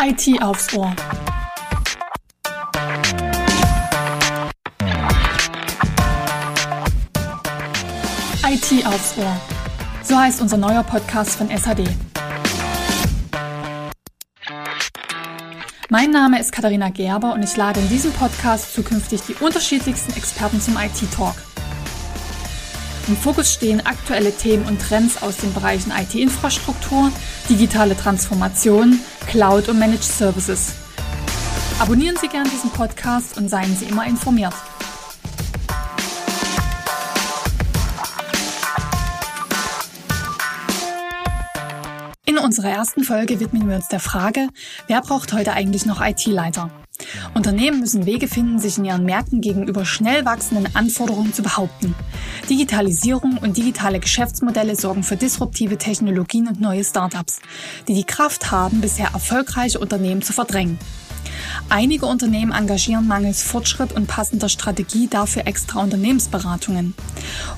IT aufs Ohr. IT aufs Ohr. So heißt unser neuer Podcast von SAD. Mein Name ist Katharina Gerber und ich lade in diesem Podcast zukünftig die unterschiedlichsten Experten zum IT-Talk. Im Fokus stehen aktuelle Themen und Trends aus den Bereichen IT-Infrastruktur, digitale Transformation, Cloud und Managed Services. Abonnieren Sie gern diesen Podcast und seien Sie immer informiert. In unserer ersten Folge widmen wir uns der Frage, wer braucht heute eigentlich noch IT-Leiter? Unternehmen müssen Wege finden, sich in ihren Märkten gegenüber schnell wachsenden Anforderungen zu behaupten. Digitalisierung und digitale Geschäftsmodelle sorgen für disruptive Technologien und neue Startups, die die Kraft haben, bisher erfolgreiche Unternehmen zu verdrängen. Einige Unternehmen engagieren mangels Fortschritt und passender Strategie dafür extra Unternehmensberatungen.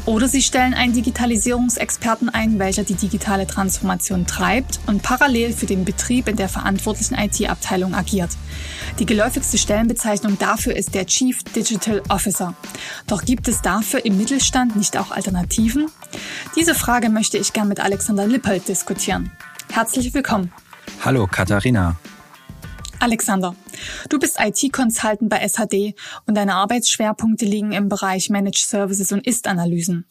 Oder sie stellen einen Digitalisierungsexperten ein, welcher die digitale Transformation treibt und parallel für den Betrieb in der verantwortlichen IT-Abteilung agiert. Die geläufigste Stellenbezeichnung dafür ist der Chief Digital Officer. Doch gibt es dafür im Mittelstand nicht auch Alternativen? Diese Frage möchte ich gern mit Alexander Lippold diskutieren. Herzlich willkommen. Hallo Katharina. Alexander, du bist IT-Consultant bei SHD und deine Arbeitsschwerpunkte liegen im Bereich Managed Services und Ist-Analysen.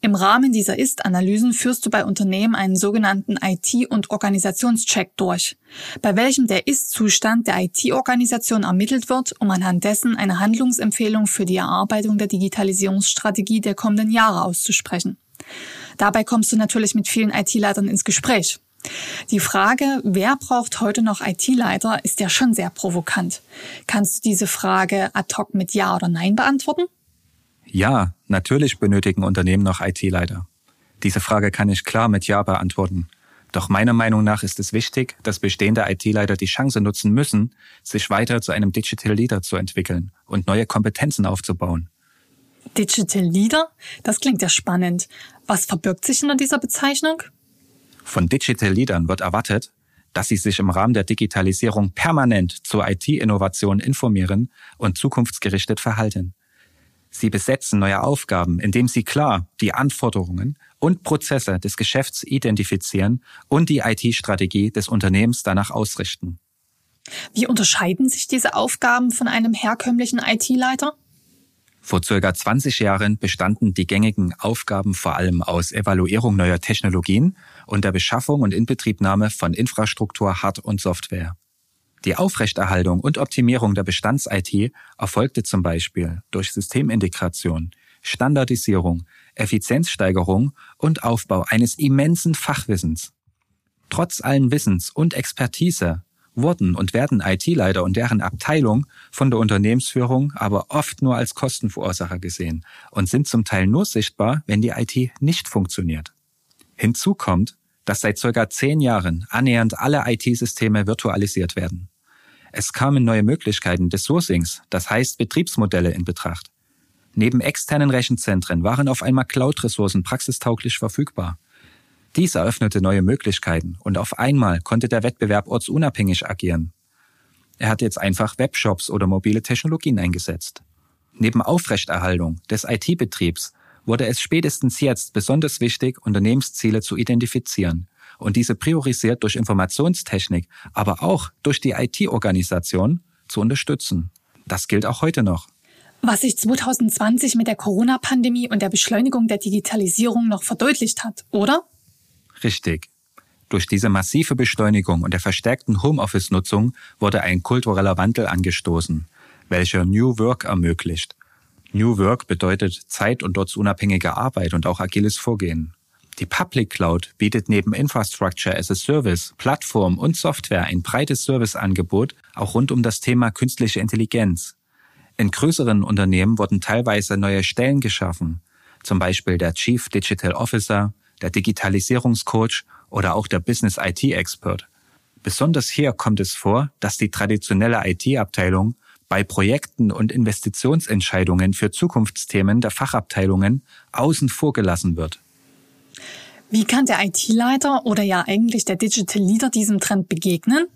Im Rahmen dieser Ist-Analysen führst du bei Unternehmen einen sogenannten IT- und Organisationscheck durch, bei welchem der Ist-Zustand der IT-Organisation ermittelt wird, um anhand dessen eine Handlungsempfehlung für die Erarbeitung der Digitalisierungsstrategie der kommenden Jahre auszusprechen. Dabei kommst du natürlich mit vielen IT-Leitern ins Gespräch. Die Frage, wer braucht heute noch IT-Leiter, ist ja schon sehr provokant. Kannst du diese Frage ad hoc mit Ja oder Nein beantworten? Ja, natürlich benötigen Unternehmen noch IT-Leiter. Diese Frage kann ich klar mit Ja beantworten. Doch meiner Meinung nach ist es wichtig, dass bestehende IT-Leiter die Chance nutzen müssen, sich weiter zu einem Digital Leader zu entwickeln und neue Kompetenzen aufzubauen. Digital Leader? Das klingt ja spannend. Was verbirgt sich hinter dieser Bezeichnung? Von Digital Leadern wird erwartet, dass sie sich im Rahmen der Digitalisierung permanent zur IT-Innovation informieren und zukunftsgerichtet verhalten. Sie besetzen neue Aufgaben, indem sie klar die Anforderungen und Prozesse des Geschäfts identifizieren und die IT-Strategie des Unternehmens danach ausrichten. Wie unterscheiden sich diese Aufgaben von einem herkömmlichen IT-Leiter? Vor circa 20 Jahren bestanden die gängigen Aufgaben vor allem aus Evaluierung neuer Technologien und der Beschaffung und Inbetriebnahme von Infrastruktur, Hard- und Software. Die Aufrechterhaltung und Optimierung der Bestands-IT erfolgte zum Beispiel durch Systemintegration, Standardisierung, Effizienzsteigerung und Aufbau eines immensen Fachwissens. Trotz allen Wissens und Expertise wurden und werden IT-Leiter und deren Abteilung von der Unternehmensführung aber oft nur als Kostenverursacher gesehen und sind zum Teil nur sichtbar, wenn die IT nicht funktioniert. Hinzu kommt, dass seit circa zehn Jahren annähernd alle IT-Systeme virtualisiert werden. Es kamen neue Möglichkeiten des Sourcings, das heißt Betriebsmodelle in Betracht. Neben externen Rechenzentren waren auf einmal Cloud-Ressourcen praxistauglich verfügbar. Dies eröffnete neue Möglichkeiten und auf einmal konnte der Wettbewerb ortsunabhängig agieren. Er hat jetzt einfach Webshops oder mobile Technologien eingesetzt. Neben Aufrechterhaltung des IT-Betriebs wurde es spätestens jetzt besonders wichtig, Unternehmensziele zu identifizieren und diese priorisiert durch Informationstechnik, aber auch durch die IT-Organisation zu unterstützen. Das gilt auch heute noch. Was sich 2020 mit der Corona-Pandemie und der Beschleunigung der Digitalisierung noch verdeutlicht hat, oder? Richtig. Durch diese massive Beschleunigung und der verstärkten Homeoffice-Nutzung wurde ein kultureller Wandel angestoßen, welcher New Work ermöglicht. New Work bedeutet zeit- und ortsunabhängige Arbeit und auch agiles Vorgehen. Die Public Cloud bietet neben Infrastructure as a Service, Plattform und Software ein breites Serviceangebot, auch rund um das Thema künstliche Intelligenz. In größeren Unternehmen wurden teilweise neue Stellen geschaffen, zum Beispiel der Chief Digital Officer, der Digitalisierungscoach oder auch der Business IT Expert. Besonders hier kommt es vor, dass die traditionelle IT-Abteilung bei Projekten und Investitionsentscheidungen für Zukunftsthemen der Fachabteilungen außen vor gelassen wird. Wie kann der IT-Leiter oder ja eigentlich der Digital Leader diesem Trend begegnen?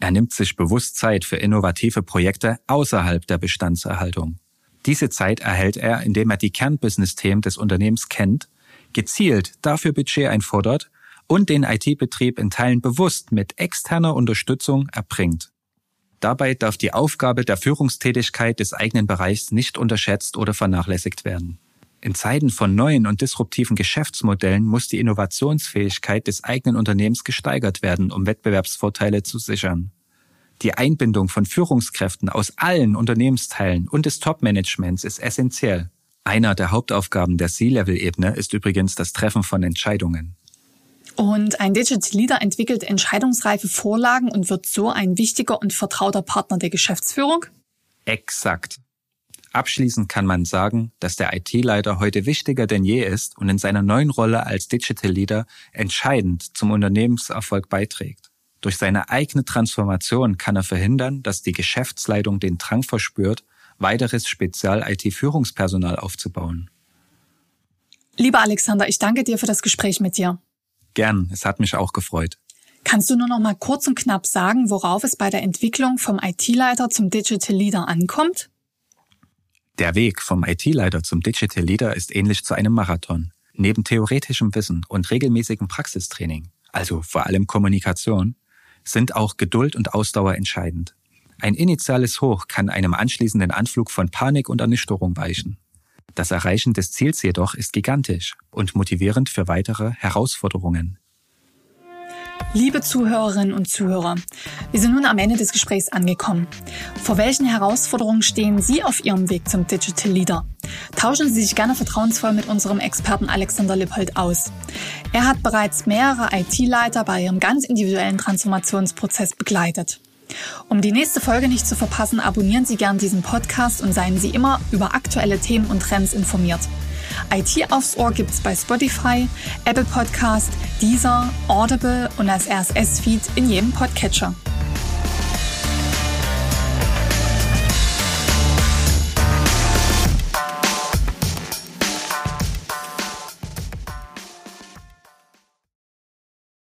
Er nimmt sich bewusst Zeit für innovative Projekte außerhalb der Bestandserhaltung. Diese Zeit erhält er, indem er die Kernbusiness-Themen des Unternehmens kennt, gezielt dafür Budget einfordert und den IT-Betrieb in Teilen bewusst mit externer Unterstützung erbringt. Dabei darf die Aufgabe der Führungstätigkeit des eigenen Bereichs nicht unterschätzt oder vernachlässigt werden. In Zeiten von neuen und disruptiven Geschäftsmodellen muss die Innovationsfähigkeit des eigenen Unternehmens gesteigert werden, um Wettbewerbsvorteile zu sichern. Die Einbindung von Führungskräften aus allen Unternehmensteilen und des Top-Managements ist essentiell. Einer der Hauptaufgaben der C-Level-Ebene ist übrigens das Treffen von Entscheidungen. Und ein Digital Leader entwickelt entscheidungsreife Vorlagen und wird so ein wichtiger und vertrauter Partner der Geschäftsführung? Exakt. Abschließend kann man sagen, dass der IT-Leiter heute wichtiger denn je ist und in seiner neuen Rolle als Digital Leader entscheidend zum Unternehmenserfolg beiträgt. Durch seine eigene Transformation kann er verhindern, dass die Geschäftsleitung den Drang verspürt, weiteres Spezial-IT-Führungspersonal aufzubauen. Lieber Alexander, ich danke dir für das Gespräch mit dir. Gern, es hat mich auch gefreut. Kannst du nur noch mal kurz und knapp sagen, worauf es bei der Entwicklung vom IT-Leiter zum Digital Leader ankommt? Der Weg vom IT-Leiter zum Digital Leader ist ähnlich zu einem Marathon. Neben theoretischem Wissen und regelmäßigem Praxistraining, also vor allem Kommunikation, sind auch Geduld und Ausdauer entscheidend. Ein initiales Hoch kann einem anschließenden Anflug von Panik und Ernüchterung weichen. Das Erreichen des Ziels jedoch ist gigantisch und motivierend für weitere Herausforderungen. Liebe Zuhörerinnen und Zuhörer, wir sind nun am Ende des Gesprächs angekommen. Vor welchen Herausforderungen stehen Sie auf Ihrem Weg zum Digital Leader? Tauschen Sie sich gerne vertrauensvoll mit unserem Experten Alexander Lippold aus. Er hat bereits mehrere IT-Leiter bei ihrem ganz individuellen Transformationsprozess begleitet. Um die nächste Folge nicht zu verpassen, abonnieren Sie gern diesen Podcast und seien Sie immer über aktuelle Themen und Trends informiert. IT aufs Ohr gibt's bei Spotify, Apple Podcast, Deezer, Audible und als RSS-Feed in jedem Podcatcher.